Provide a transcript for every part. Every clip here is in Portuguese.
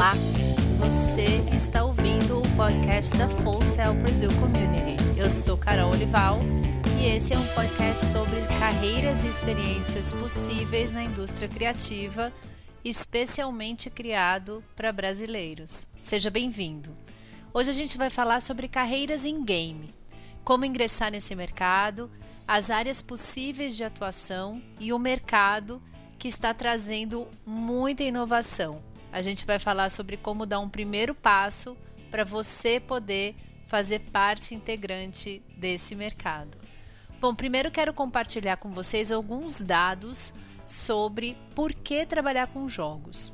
Olá! Você está ouvindo o podcast da Full Sail Brazil Community. Eu sou Carol Olival e esse é um podcast sobre carreiras e experiências possíveis na indústria criativa, especialmente criado para brasileiros. Seja bem-vindo! Hoje a gente vai falar sobre carreiras em game, como ingressar nesse mercado, as áreas possíveis de atuação e o mercado que está trazendo muita inovação a gente vai falar sobre como dar um primeiro passo para você poder fazer parte integrante desse mercado. Bom, primeiro quero compartilhar com vocês alguns dados sobre por que trabalhar com jogos.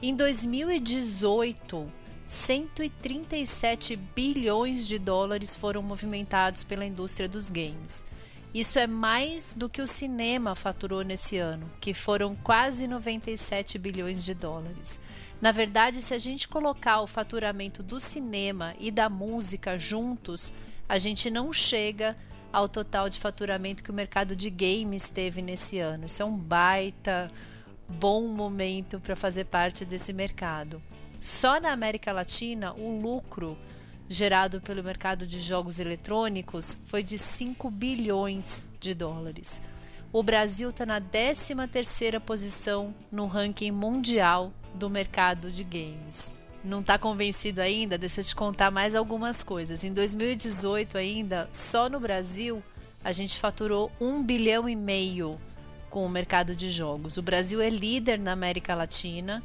Em 2018, 137 bilhões de dólares foram movimentados pela indústria dos games. Isso é mais do que o cinema faturou nesse ano, que foram quase 97 bilhões de dólares. Na verdade, se a gente colocar o faturamento do cinema e da música juntos, a gente não chega ao total de faturamento que o mercado de games teve nesse ano. Isso é um baita bom momento para fazer parte desse mercado. Só na América Latina, o lucro gerado pelo mercado de jogos eletrônicos foi de 5 bilhões de dólares. O Brasil está na 13ª posição no ranking mundial do mercado de games. Não está convencido ainda? Deixa eu te contar mais algumas coisas. Em 2018 ainda, só no Brasil, a gente faturou 1 bilhão e meio com o mercado de jogos. O Brasil é líder na América Latina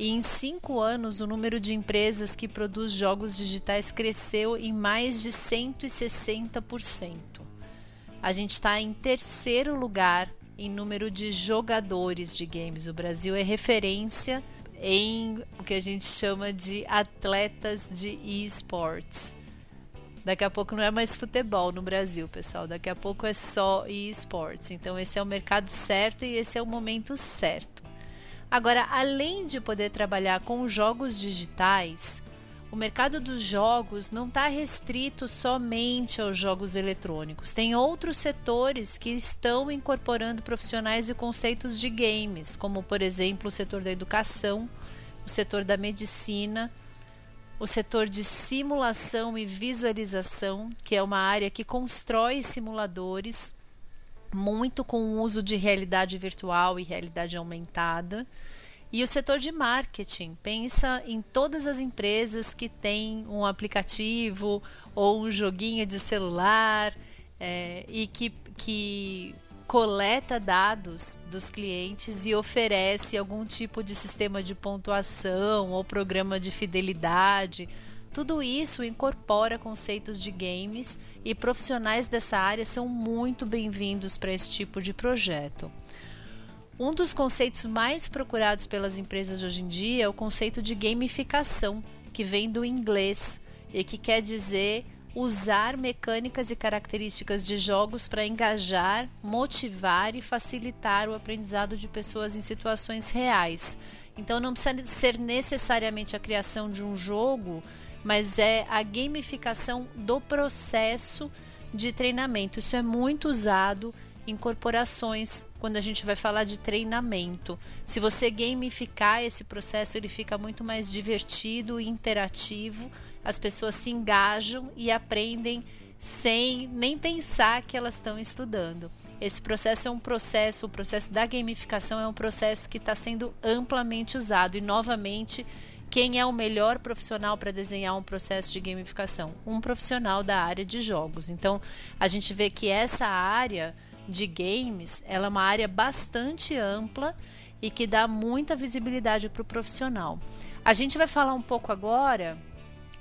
e em cinco anos, o número de empresas que produz jogos digitais cresceu em mais de 160%. A gente está em terceiro lugar em número de jogadores de games. O Brasil é referência em o que a gente chama de atletas de esports. Daqui a pouco não é mais futebol no Brasil, pessoal. Daqui a pouco é só esports. Então esse é o mercado certo e esse é o momento certo. Agora, além de poder trabalhar com jogos digitais, o mercado dos jogos não está restrito somente aos jogos eletrônicos. Tem outros setores que estão incorporando profissionais e conceitos de games, como, por exemplo, o setor da educação, o setor da medicina, o setor de simulação e visualização, que é uma área que constrói simuladores muito com o uso de realidade virtual e realidade aumentada. E o setor de marketing pensa em todas as empresas que têm um aplicativo ou um joguinho de celular é, e que, que coleta dados dos clientes e oferece algum tipo de sistema de pontuação ou programa de fidelidade tudo isso incorpora conceitos de games e profissionais dessa área são muito bem-vindos para esse tipo de projeto. Um dos conceitos mais procurados pelas empresas hoje em dia é o conceito de gamificação, que vem do inglês e que quer dizer usar mecânicas e características de jogos para engajar, motivar e facilitar o aprendizado de pessoas em situações reais. Então não precisa ser necessariamente a criação de um jogo mas é a gamificação do processo de treinamento. Isso é muito usado em corporações quando a gente vai falar de treinamento. Se você gamificar esse processo, ele fica muito mais divertido e interativo. As pessoas se engajam e aprendem sem nem pensar que elas estão estudando. Esse processo é um processo, o processo da gamificação é um processo que está sendo amplamente usado e novamente quem é o melhor profissional para desenhar um processo de gamificação? Um profissional da área de jogos. Então, a gente vê que essa área de games ela é uma área bastante ampla e que dá muita visibilidade para o profissional. A gente vai falar um pouco agora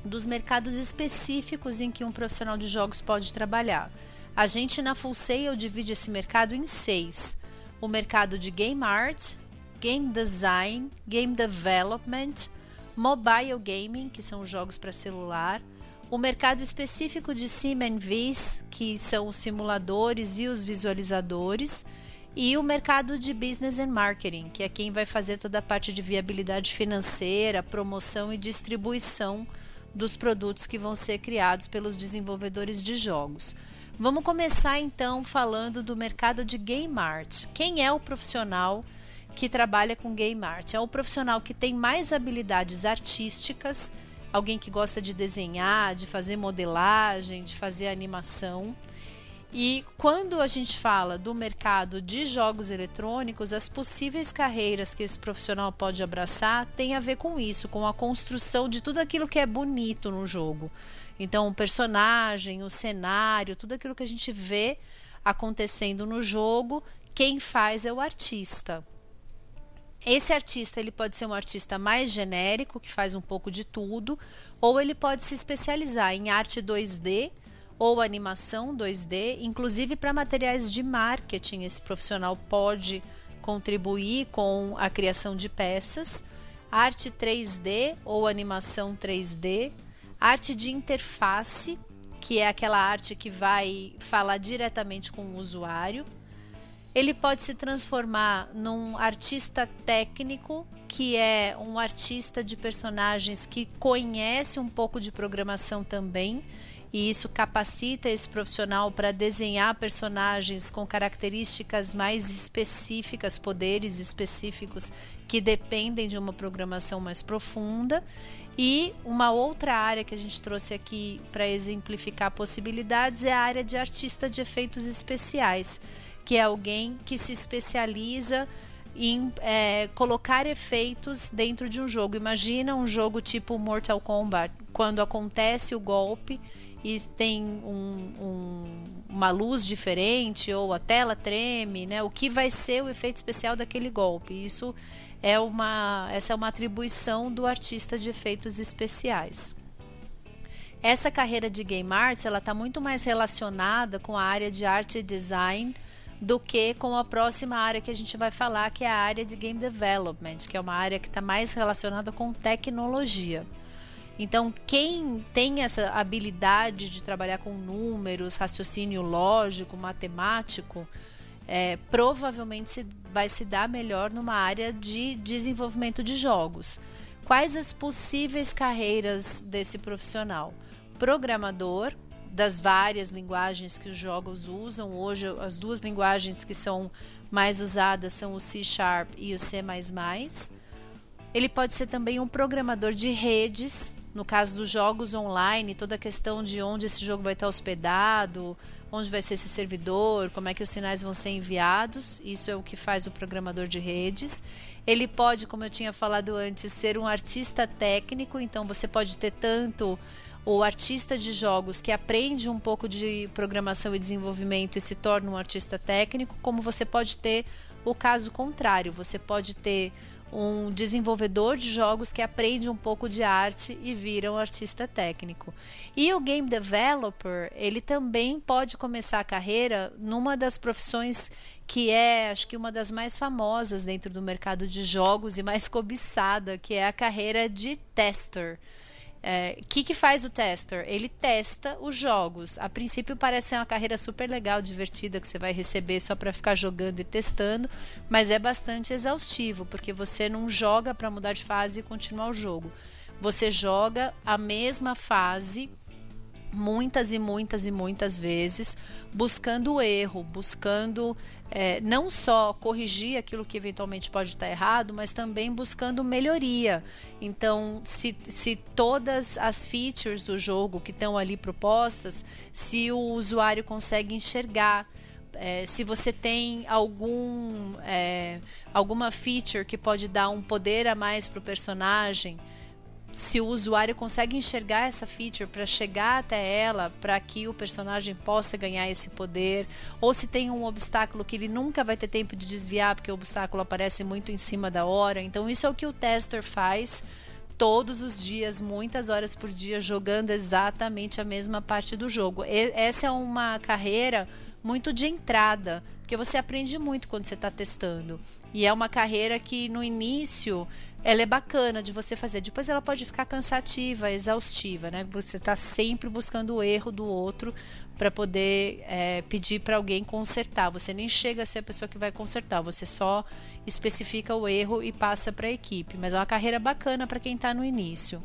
dos mercados específicos em que um profissional de jogos pode trabalhar. A gente na Full Sail divide esse mercado em seis: o mercado de game art, game design, game development, mobile gaming, que são jogos para celular, o mercado específico de sim and que são os simuladores e os visualizadores, e o mercado de business and marketing, que é quem vai fazer toda a parte de viabilidade financeira, promoção e distribuição dos produtos que vão ser criados pelos desenvolvedores de jogos. Vamos começar então falando do mercado de game art. Quem é o profissional que trabalha com game art. É o profissional que tem mais habilidades artísticas, alguém que gosta de desenhar, de fazer modelagem, de fazer animação. E quando a gente fala do mercado de jogos eletrônicos, as possíveis carreiras que esse profissional pode abraçar tem a ver com isso, com a construção de tudo aquilo que é bonito no jogo. Então, o personagem, o cenário, tudo aquilo que a gente vê acontecendo no jogo, quem faz é o artista. Esse artista ele pode ser um artista mais genérico, que faz um pouco de tudo, ou ele pode se especializar em arte 2D ou animação 2D, inclusive para materiais de marketing. Esse profissional pode contribuir com a criação de peças, arte 3D ou animação 3D, arte de interface, que é aquela arte que vai falar diretamente com o usuário. Ele pode se transformar num artista técnico, que é um artista de personagens que conhece um pouco de programação também e isso capacita esse profissional para desenhar personagens com características mais específicas, poderes específicos que dependem de uma programação mais profunda. E uma outra área que a gente trouxe aqui para exemplificar possibilidades é a área de artista de efeitos especiais, que é alguém que se especializa em é, colocar efeitos dentro de um jogo. Imagina um jogo tipo Mortal Kombat, quando acontece o golpe e tem um, um, uma luz diferente ou a tela treme, né? O que vai ser o efeito especial daquele golpe? Isso é uma essa é uma atribuição do artista de efeitos especiais. Essa carreira de game art ela está muito mais relacionada com a área de arte e design do que com a próxima área que a gente vai falar, que é a área de game development, que é uma área que está mais relacionada com tecnologia. Então, quem tem essa habilidade de trabalhar com números, raciocínio lógico, matemático, é, provavelmente se, vai se dar melhor numa área de desenvolvimento de jogos. Quais as possíveis carreiras desse profissional? Programador, das várias linguagens que os jogos usam. Hoje, as duas linguagens que são mais usadas são o C Sharp e o C. Ele pode ser também um programador de redes, no caso dos jogos online, toda a questão de onde esse jogo vai estar hospedado, onde vai ser esse servidor, como é que os sinais vão ser enviados. Isso é o que faz o programador de redes. Ele pode, como eu tinha falado antes, ser um artista técnico, então você pode ter tanto o artista de jogos que aprende um pouco de programação e desenvolvimento e se torna um artista técnico, como você pode ter o caso contrário, você pode ter um desenvolvedor de jogos que aprende um pouco de arte e vira um artista técnico. E o game developer, ele também pode começar a carreira numa das profissões que é, acho que uma das mais famosas dentro do mercado de jogos e mais cobiçada, que é a carreira de tester. O é, que, que faz o tester? Ele testa os jogos. A princípio parece ser uma carreira super legal, divertida, que você vai receber só para ficar jogando e testando, mas é bastante exaustivo, porque você não joga para mudar de fase e continuar o jogo. Você joga a mesma fase muitas e muitas e muitas vezes, buscando o erro, buscando é, não só corrigir aquilo que eventualmente pode estar errado, mas também buscando melhoria. Então, se, se todas as features do jogo que estão ali propostas, se o usuário consegue enxergar. É, se você tem algum é, alguma feature que pode dar um poder a mais para o personagem, se o usuário consegue enxergar essa feature para chegar até ela, para que o personagem possa ganhar esse poder, ou se tem um obstáculo que ele nunca vai ter tempo de desviar porque o obstáculo aparece muito em cima da hora. Então isso é o que o tester faz todos os dias, muitas horas por dia, jogando exatamente a mesma parte do jogo. E essa é uma carreira muito de entrada, porque você aprende muito quando você está testando. E é uma carreira que no início ela é bacana de você fazer. Depois ela pode ficar cansativa, exaustiva, né? Você está sempre buscando o erro do outro para poder é, pedir para alguém consertar. Você nem chega a ser a pessoa que vai consertar, você só especifica o erro e passa para a equipe. Mas é uma carreira bacana para quem está no início.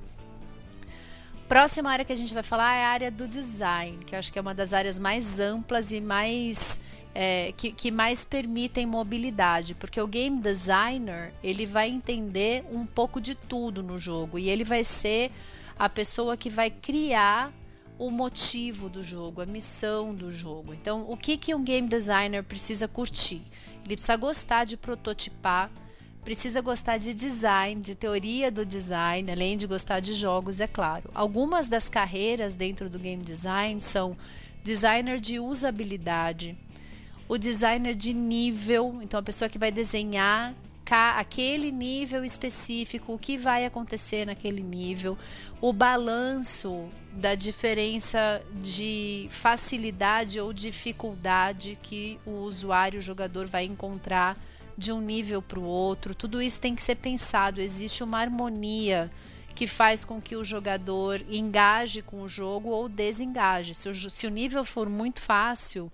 Próxima área que a gente vai falar é a área do design, que eu acho que é uma das áreas mais amplas e mais é, que, que mais permitem mobilidade, porque o game designer ele vai entender um pouco de tudo no jogo e ele vai ser a pessoa que vai criar o motivo do jogo, a missão do jogo. Então, o que, que um game designer precisa curtir? Ele precisa gostar de prototipar, precisa gostar de design, de teoria do design, além de gostar de jogos, é claro. Algumas das carreiras dentro do game design são designer de usabilidade, o designer de nível, então a pessoa que vai desenhar aquele nível específico, o que vai acontecer naquele nível, o balanço da diferença de facilidade ou dificuldade que o usuário, o jogador vai encontrar de um nível para o outro. Tudo isso tem que ser pensado. Existe uma harmonia que faz com que o jogador engaje com o jogo ou desengaje. Se o, se o nível for muito fácil,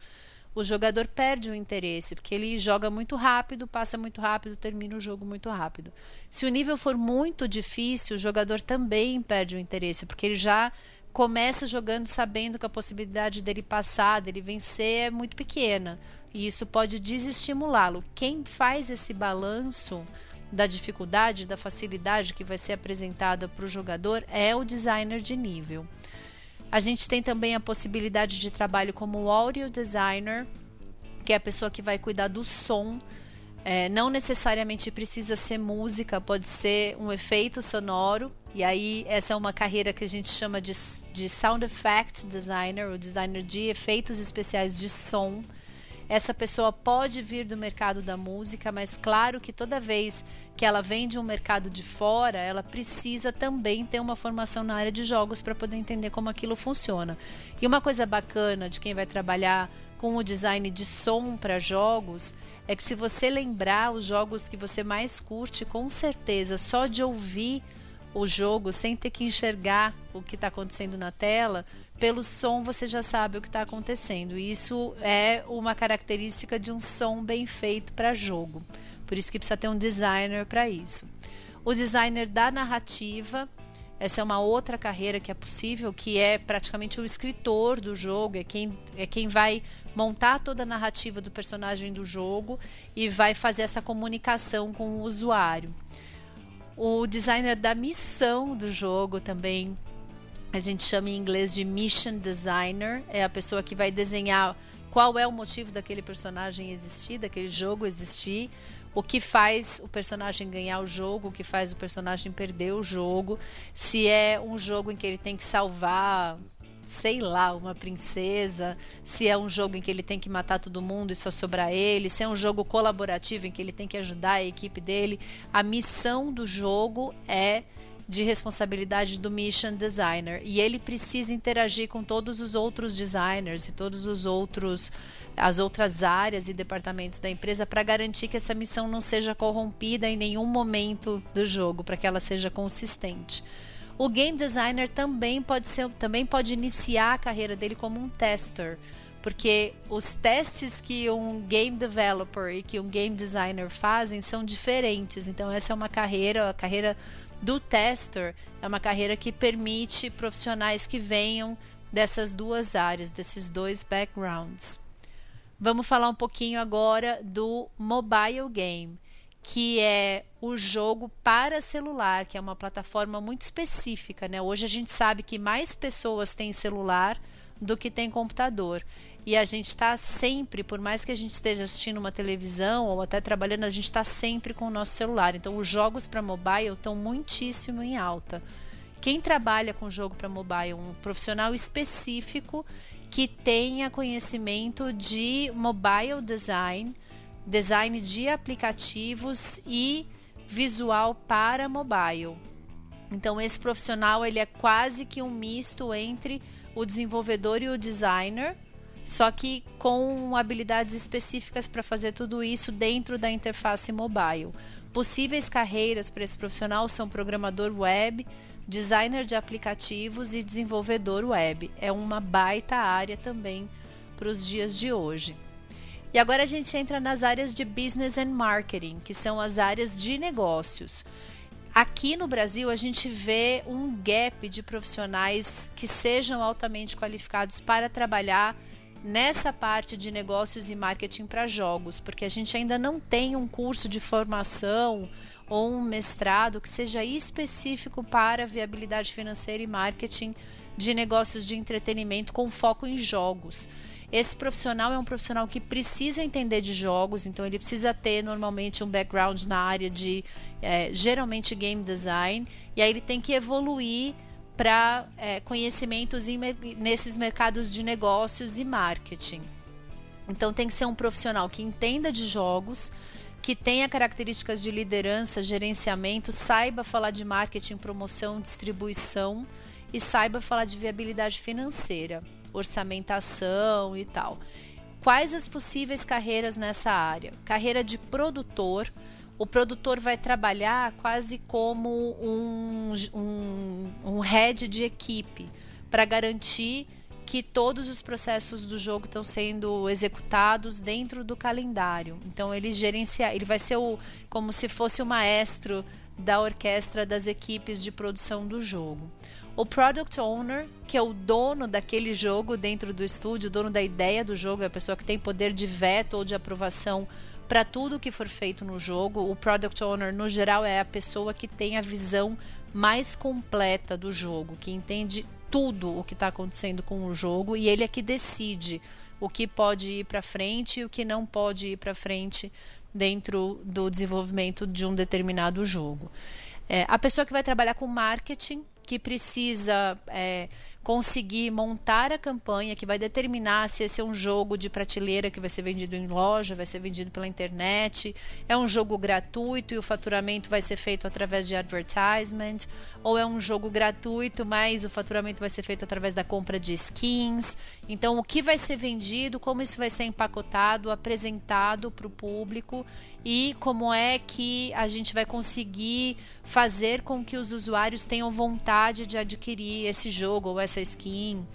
o jogador perde o interesse, porque ele joga muito rápido, passa muito rápido, termina o jogo muito rápido. Se o nível for muito difícil, o jogador também perde o interesse, porque ele já começa jogando sabendo que a possibilidade dele passar, dele vencer é muito pequena. E isso pode desestimulá-lo. Quem faz esse balanço da dificuldade, da facilidade que vai ser apresentada para o jogador é o designer de nível. A gente tem também a possibilidade de trabalho como audio designer, que é a pessoa que vai cuidar do som. É, não necessariamente precisa ser música, pode ser um efeito sonoro. E aí, essa é uma carreira que a gente chama de, de sound effect designer, ou designer de efeitos especiais de som. Essa pessoa pode vir do mercado da música, mas claro que toda vez que ela vem de um mercado de fora, ela precisa também ter uma formação na área de jogos para poder entender como aquilo funciona. E uma coisa bacana de quem vai trabalhar com o design de som para jogos é que se você lembrar os jogos que você mais curte, com certeza, só de ouvir o jogo sem ter que enxergar o que está acontecendo na tela, pelo som você já sabe o que está acontecendo. Isso é uma característica de um som bem feito para jogo. Por isso que precisa ter um designer para isso. O designer da narrativa, essa é uma outra carreira que é possível, que é praticamente o escritor do jogo, é quem, é quem vai montar toda a narrativa do personagem do jogo e vai fazer essa comunicação com o usuário. O designer da missão do jogo também, a gente chama em inglês de mission designer, é a pessoa que vai desenhar qual é o motivo daquele personagem existir, daquele jogo existir, o que faz o personagem ganhar o jogo, o que faz o personagem perder o jogo, se é um jogo em que ele tem que salvar sei lá, uma princesa, se é um jogo em que ele tem que matar todo mundo e só sobrar ele, se é um jogo colaborativo em que ele tem que ajudar a equipe dele. A missão do jogo é de responsabilidade do mission designer e ele precisa interagir com todos os outros designers e todos os outros as outras áreas e departamentos da empresa para garantir que essa missão não seja corrompida em nenhum momento do jogo, para que ela seja consistente. O game designer também pode ser, também pode iniciar a carreira dele como um tester, porque os testes que um game developer e que um game designer fazem são diferentes. Então essa é uma carreira, a carreira do tester é uma carreira que permite profissionais que venham dessas duas áreas, desses dois backgrounds. Vamos falar um pouquinho agora do mobile game que é o jogo para celular, que é uma plataforma muito específica, né? Hoje a gente sabe que mais pessoas têm celular do que tem computador. E a gente está sempre, por mais que a gente esteja assistindo uma televisão ou até trabalhando, a gente está sempre com o nosso celular. Então, os jogos para mobile estão muitíssimo em alta. Quem trabalha com jogo para mobile, um profissional específico que tenha conhecimento de mobile design, design de aplicativos e visual para mobile. Então esse profissional ele é quase que um misto entre o desenvolvedor e o designer, só que com habilidades específicas para fazer tudo isso dentro da interface mobile. Possíveis carreiras para esse profissional são programador web, designer de aplicativos e desenvolvedor web. É uma baita área também para os dias de hoje. E agora a gente entra nas áreas de business and marketing, que são as áreas de negócios. Aqui no Brasil, a gente vê um gap de profissionais que sejam altamente qualificados para trabalhar nessa parte de negócios e marketing para jogos, porque a gente ainda não tem um curso de formação ou um mestrado que seja específico para viabilidade financeira e marketing de negócios de entretenimento com foco em jogos. Esse profissional é um profissional que precisa entender de jogos, então ele precisa ter normalmente um background na área de é, geralmente game design, e aí ele tem que evoluir para é, conhecimentos em, nesses mercados de negócios e marketing. Então tem que ser um profissional que entenda de jogos, que tenha características de liderança, gerenciamento, saiba falar de marketing, promoção, distribuição e saiba falar de viabilidade financeira, orçamentação e tal. Quais as possíveis carreiras nessa área? Carreira de produtor, o produtor vai trabalhar quase como um, um, um head de equipe para garantir que todos os processos do jogo estão sendo executados dentro do calendário. Então ele gerencia, ele vai ser o, como se fosse o maestro da orquestra das equipes de produção do jogo. O product owner, que é o dono daquele jogo dentro do estúdio, o dono da ideia do jogo, é a pessoa que tem poder de veto ou de aprovação para tudo que for feito no jogo. O product owner, no geral, é a pessoa que tem a visão mais completa do jogo, que entende tudo o que está acontecendo com o jogo e ele é que decide o que pode ir para frente e o que não pode ir para frente dentro do desenvolvimento de um determinado jogo. É, a pessoa que vai trabalhar com marketing, que precisa é, conseguir montar a campanha que vai determinar se esse é um jogo de prateleira que vai ser vendido em loja, vai ser vendido pela internet, é um jogo gratuito e o faturamento vai ser feito através de advertisement, ou é um jogo gratuito, mas o faturamento vai ser feito através da compra de skins. Então, o que vai ser vendido, como isso vai ser empacotado, apresentado para o público e como é que a gente vai conseguir fazer com que os usuários tenham vontade de adquirir esse jogo ou essa skin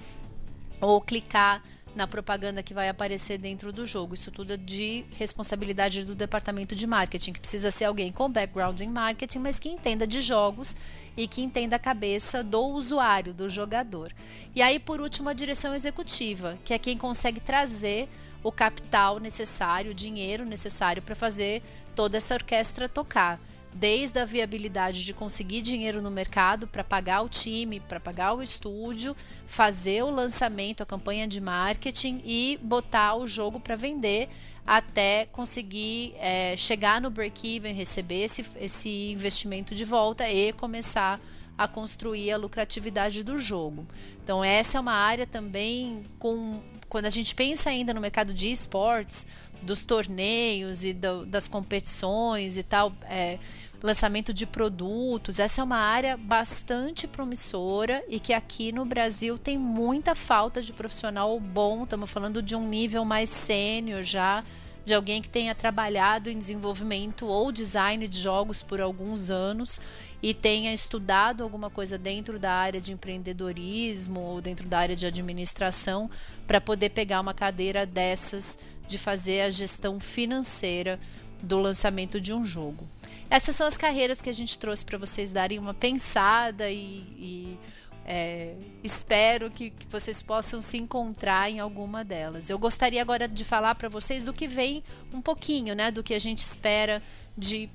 ou clicar na propaganda que vai aparecer dentro do jogo. Isso tudo é de responsabilidade do departamento de marketing, que precisa ser alguém com background em marketing, mas que entenda de jogos e que entenda a cabeça do usuário, do jogador. E aí, por último, a direção executiva, que é quem consegue trazer o capital necessário, o dinheiro necessário para fazer toda essa orquestra tocar desde a viabilidade de conseguir dinheiro no mercado para pagar o time, para pagar o estúdio, fazer o lançamento, a campanha de marketing e botar o jogo para vender até conseguir é, chegar no break-even, receber esse, esse investimento de volta e começar a construir a lucratividade do jogo. Então essa é uma área também com quando a gente pensa ainda no mercado de esportes, dos torneios e do, das competições e tal, é, lançamento de produtos. Essa é uma área bastante promissora e que aqui no Brasil tem muita falta de profissional bom. Estamos falando de um nível mais sênior já, de alguém que tenha trabalhado em desenvolvimento ou design de jogos por alguns anos e tenha estudado alguma coisa dentro da área de empreendedorismo ou dentro da área de administração para poder pegar uma cadeira dessas de fazer a gestão financeira do lançamento de um jogo. Essas são as carreiras que a gente trouxe para vocês darem uma pensada e, e é, espero que, que, vocês possam se encontrar em alguma delas. Eu gostaria agora de falar para vocês do que vem um pouquinho, né, do que a gente espera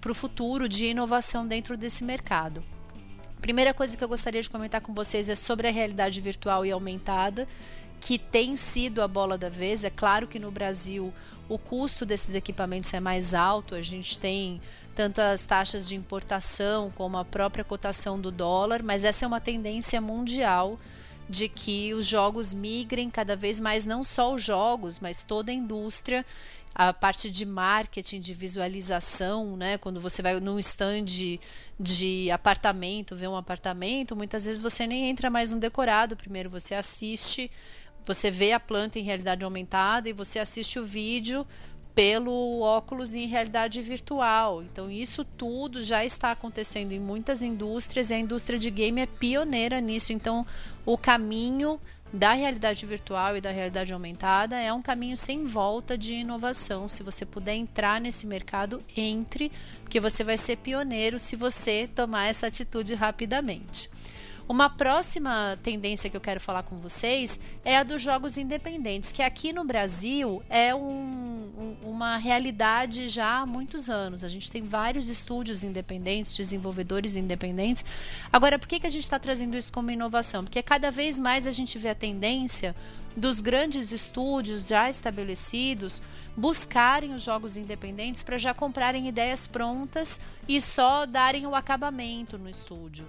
para o futuro de inovação dentro desse mercado. Primeira coisa que eu gostaria de comentar com vocês é sobre a realidade virtual e aumentada, que tem sido a bola da vez. É claro que no Brasil o custo desses equipamentos é mais alto, a gente tem tanto as taxas de importação como a própria cotação do dólar, mas essa é uma tendência mundial de que os jogos migrem cada vez mais, não só os jogos, mas toda a indústria, a parte de marketing, de visualização, né? Quando você vai num stand de apartamento, ver um apartamento, muitas vezes você nem entra mais no decorado, primeiro você assiste, você vê a planta em realidade aumentada e você assiste o vídeo pelo óculos em realidade virtual. Então, isso tudo já está acontecendo em muitas indústrias e a indústria de game é pioneira nisso. Então, o caminho da realidade virtual e da realidade aumentada é um caminho sem volta de inovação. Se você puder entrar nesse mercado, entre, porque você vai ser pioneiro se você tomar essa atitude rapidamente. Uma próxima tendência que eu quero falar com vocês é a dos jogos independentes, que aqui no Brasil é um, um, uma realidade já há muitos anos. A gente tem vários estúdios independentes, desenvolvedores independentes. Agora, por que, que a gente está trazendo isso como inovação? Porque cada vez mais a gente vê a tendência dos grandes estúdios já estabelecidos buscarem os jogos independentes para já comprarem ideias prontas e só darem o acabamento no estúdio.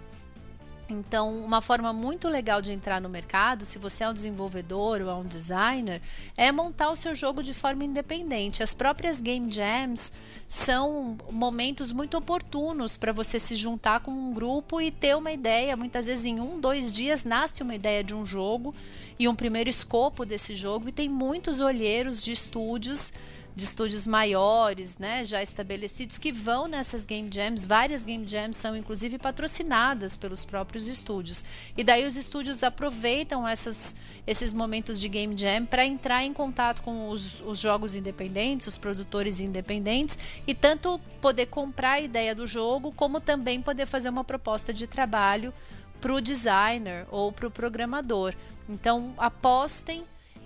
Então, uma forma muito legal de entrar no mercado, se você é um desenvolvedor ou é um designer, é montar o seu jogo de forma independente. As próprias game jams são momentos muito oportunos para você se juntar com um grupo e ter uma ideia. Muitas vezes, em um, dois dias, nasce uma ideia de um jogo e um primeiro escopo desse jogo, e tem muitos olheiros de estúdios de estúdios maiores, né, já estabelecidos, que vão nessas game jams. Várias game jams são inclusive patrocinadas pelos próprios estúdios. E daí os estúdios aproveitam essas, esses momentos de game jam para entrar em contato com os, os jogos independentes, os produtores independentes, e tanto poder comprar a ideia do jogo, como também poder fazer uma proposta de trabalho para o designer ou para o programador. Então apostem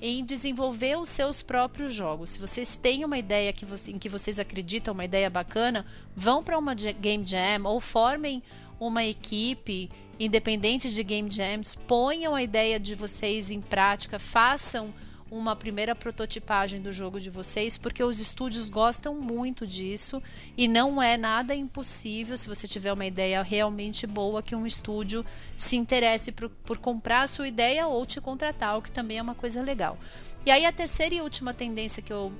em desenvolver os seus próprios jogos. Se vocês têm uma ideia que você, em que vocês acreditam, uma ideia bacana, vão para uma game jam ou formem uma equipe independente de game jams, ponham a ideia de vocês em prática, façam uma primeira prototipagem do jogo de vocês, porque os estúdios gostam muito disso e não é nada impossível, se você tiver uma ideia realmente boa, que um estúdio se interesse por, por comprar a sua ideia ou te contratar, o que também é uma coisa legal. E aí a terceira e última tendência que eu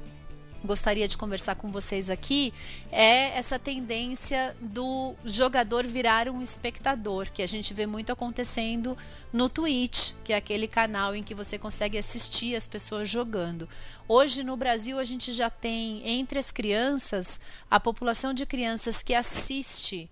gostaria de conversar com vocês aqui é essa tendência do jogador virar um espectador, que a gente vê muito acontecendo no Twitch, que é aquele canal em que você consegue assistir as pessoas jogando. Hoje no Brasil a gente já tem entre as crianças a população de crianças que assiste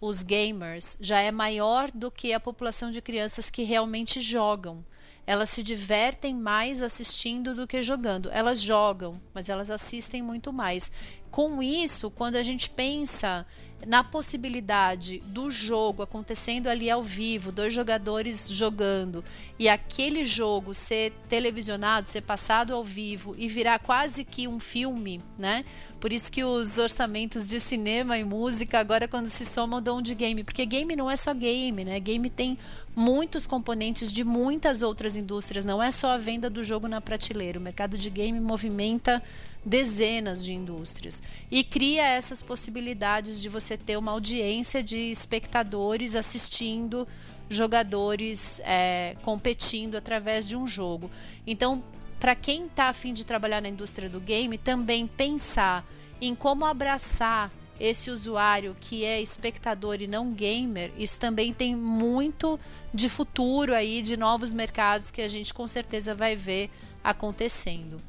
os gamers já é maior do que a população de crianças que realmente jogam elas se divertem mais assistindo do que jogando. Elas jogam, mas elas assistem muito mais. Com isso, quando a gente pensa na possibilidade do jogo acontecendo ali ao vivo, dois jogadores jogando, e aquele jogo ser televisionado, ser passado ao vivo e virar quase que um filme, né? Por isso que os orçamentos de cinema e música agora quando se somam dão de game, porque game não é só game, né? Game tem muitos componentes de muitas outras indústrias, não é só a venda do jogo na prateleira. O mercado de game movimenta dezenas de indústrias e cria essas possibilidades de você ter uma audiência de espectadores assistindo jogadores é, competindo através de um jogo. Então, para quem está afim de trabalhar na indústria do game, também pensar em como abraçar esse usuário que é espectador e não gamer, isso também tem muito de futuro aí, de novos mercados que a gente com certeza vai ver acontecendo.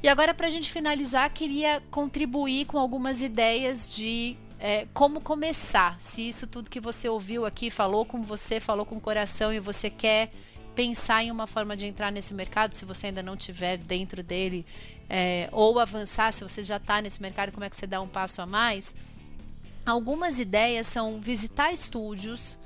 E agora, para a gente finalizar, queria contribuir com algumas ideias de é, como começar. Se isso tudo que você ouviu aqui falou com você, falou com o coração e você quer pensar em uma forma de entrar nesse mercado, se você ainda não estiver dentro dele, é, ou avançar, se você já está nesse mercado, como é que você dá um passo a mais? Algumas ideias são visitar estúdios,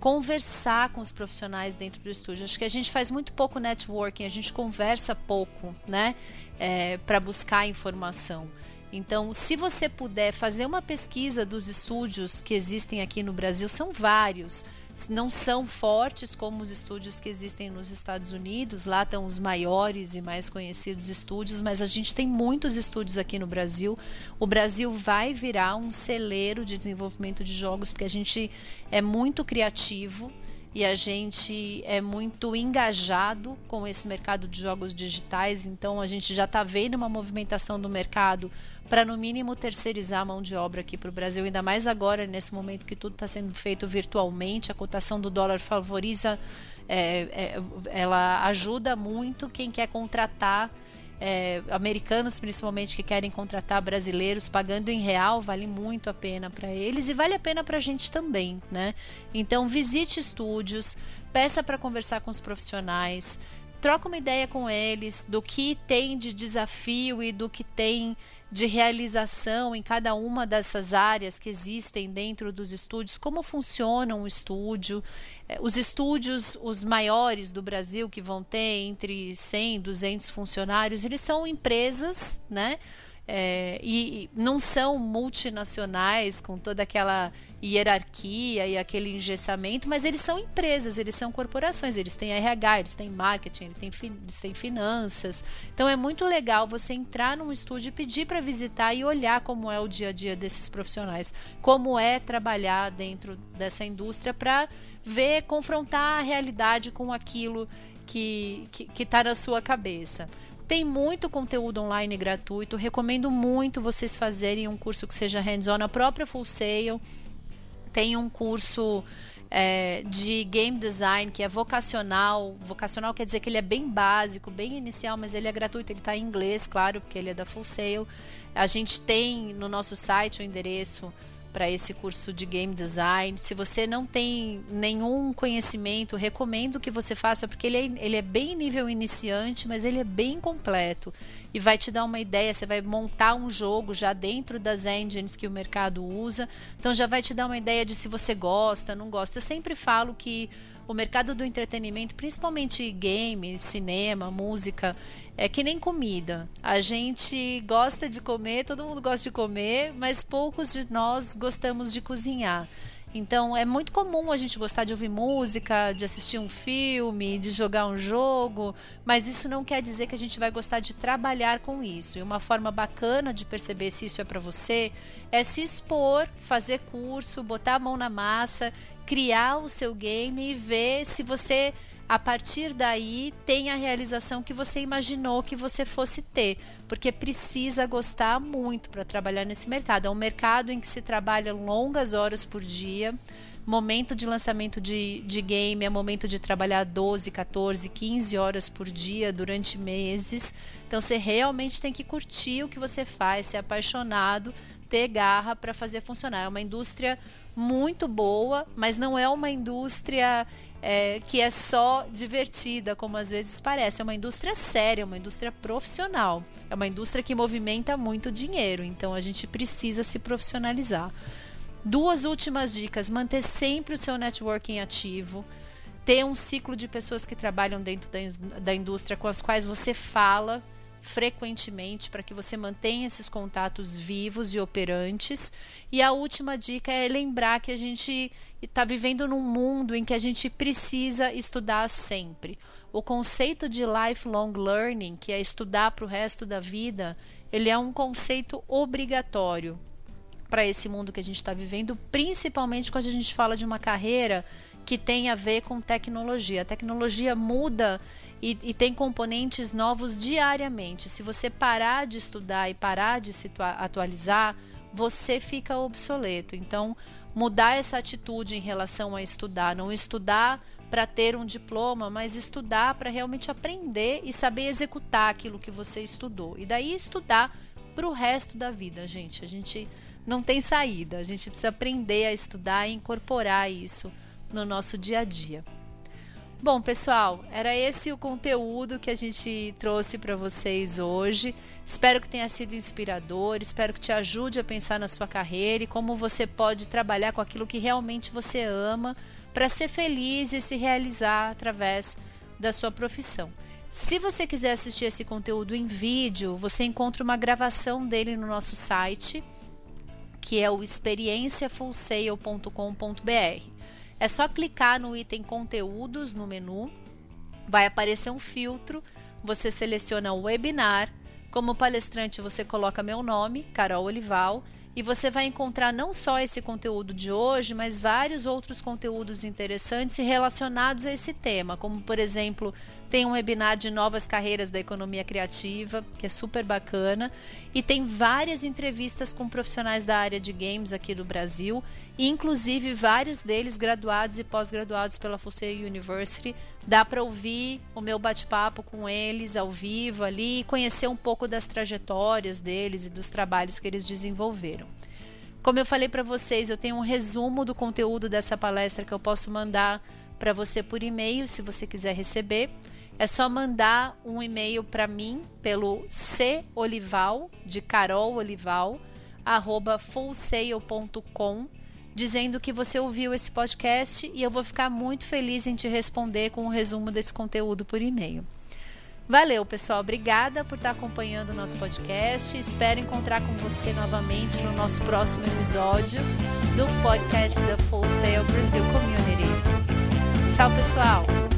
conversar com os profissionais dentro do estúdio. Acho que a gente faz muito pouco networking, a gente conversa pouco, né, é, para buscar informação. Então, se você puder fazer uma pesquisa dos estúdios que existem aqui no Brasil, são vários não são fortes como os estúdios que existem nos Estados Unidos. Lá estão os maiores e mais conhecidos estúdios, mas a gente tem muitos estúdios aqui no Brasil. O Brasil vai virar um celeiro de desenvolvimento de jogos porque a gente é muito criativo e a gente é muito engajado com esse mercado de jogos digitais, então a gente já está vendo uma movimentação do mercado para no mínimo terceirizar a mão de obra aqui para o Brasil, ainda mais agora nesse momento que tudo está sendo feito virtualmente, a cotação do dólar favoriza, é, é, ela ajuda muito quem quer contratar é, americanos principalmente que querem contratar brasileiros pagando em real vale muito a pena para eles e vale a pena para a gente também, né? Então visite estúdios, peça para conversar com os profissionais, troca uma ideia com eles do que tem de desafio e do que tem de realização em cada uma dessas áreas que existem dentro dos estúdios, como funciona um estúdio, eh, os estúdios, os maiores do Brasil, que vão ter entre 100 e 200 funcionários, eles são empresas, né? É, e, não são multinacionais com toda aquela hierarquia e aquele engessamento, mas eles são empresas, eles são corporações, eles têm RH, eles têm marketing, eles têm, eles têm finanças. Então é muito legal você entrar num estúdio e pedir para visitar e olhar como é o dia a dia desses profissionais, como é trabalhar dentro dessa indústria para ver, confrontar a realidade com aquilo que está na sua cabeça. Tem muito conteúdo online gratuito. Recomendo muito vocês fazerem um curso que seja hands-on. A própria Full Sail tem um curso é, de game design que é vocacional. Vocacional quer dizer que ele é bem básico, bem inicial, mas ele é gratuito. Ele está em inglês, claro, porque ele é da Full Sail. A gente tem no nosso site o endereço para esse curso de game design. Se você não tem nenhum conhecimento, recomendo que você faça, porque ele é, ele é bem nível iniciante, mas ele é bem completo e vai te dar uma ideia. Você vai montar um jogo já dentro das engines que o mercado usa, então já vai te dar uma ideia de se você gosta, não gosta. Eu sempre falo que o mercado do entretenimento, principalmente games, cinema, música, é que nem comida. A gente gosta de comer, todo mundo gosta de comer, mas poucos de nós gostamos de cozinhar. Então é muito comum a gente gostar de ouvir música, de assistir um filme, de jogar um jogo, mas isso não quer dizer que a gente vai gostar de trabalhar com isso. E uma forma bacana de perceber se isso é para você é se expor, fazer curso, botar a mão na massa, criar o seu game e ver se você a partir daí tem a realização que você imaginou que você fosse ter, porque precisa gostar muito para trabalhar nesse mercado. É um mercado em que se trabalha longas horas por dia. Momento de lançamento de, de game é momento de trabalhar 12, 14, 15 horas por dia durante meses. Então você realmente tem que curtir o que você faz, ser apaixonado, ter garra para fazer funcionar. É uma indústria muito boa, mas não é uma indústria é, que é só divertida, como às vezes parece. É uma indústria séria, uma indústria profissional. É uma indústria que movimenta muito dinheiro, então a gente precisa se profissionalizar. Duas últimas dicas: manter sempre o seu networking ativo. Ter um ciclo de pessoas que trabalham dentro da, da indústria com as quais você fala frequentemente para que você mantenha esses contatos vivos e operantes. E a última dica é lembrar que a gente está vivendo num mundo em que a gente precisa estudar sempre. O conceito de lifelong learning, que é estudar para o resto da vida, ele é um conceito obrigatório para esse mundo que a gente está vivendo, principalmente quando a gente fala de uma carreira que tem a ver com tecnologia. A tecnologia muda e, e, tem componentes novos diariamente. Se você parar de estudar e parar de se atualizar, você fica obsoleto. Então, mudar essa atitude em relação a estudar, não estudar para ter um diploma, mas estudar para realmente aprender e saber executar aquilo que você estudou. E daí estudar para o resto da vida, gente. A gente não tem saída. A gente precisa aprender a estudar e incorporar isso no nosso dia a dia. Bom, pessoal, era esse o conteúdo que a gente trouxe para vocês hoje. Espero que tenha sido inspirador, espero que te ajude a pensar na sua carreira e como você pode trabalhar com aquilo que realmente você ama para ser feliz e se realizar através da sua profissão. Se você quiser assistir esse conteúdo em vídeo, você encontra uma gravação dele no nosso site, que é o experienciafullsale.com.br. É só clicar no item conteúdos no menu, vai aparecer um filtro, você seleciona o webinar, como palestrante você coloca meu nome, Carol Olival, e você vai encontrar não só esse conteúdo de hoje, mas vários outros conteúdos interessantes relacionados a esse tema, como por exemplo, tem um webinar de novas carreiras da economia criativa, que é super bacana, e tem várias entrevistas com profissionais da área de games aqui do Brasil, inclusive vários deles graduados e pós-graduados pela Fusei University. Dá para ouvir o meu bate-papo com eles ao vivo ali e conhecer um pouco das trajetórias deles e dos trabalhos que eles desenvolveram. Como eu falei para vocês, eu tenho um resumo do conteúdo dessa palestra que eu posso mandar para você por e-mail, se você quiser receber. É só mandar um e-mail para mim pelo colival, de Carol Olival, arroba fullsail.com, dizendo que você ouviu esse podcast e eu vou ficar muito feliz em te responder com um resumo desse conteúdo por e-mail. Valeu, pessoal. Obrigada por estar acompanhando o nosso podcast. Espero encontrar com você novamente no nosso próximo episódio do podcast da Full Sail Brasil Community. Tchau, pessoal!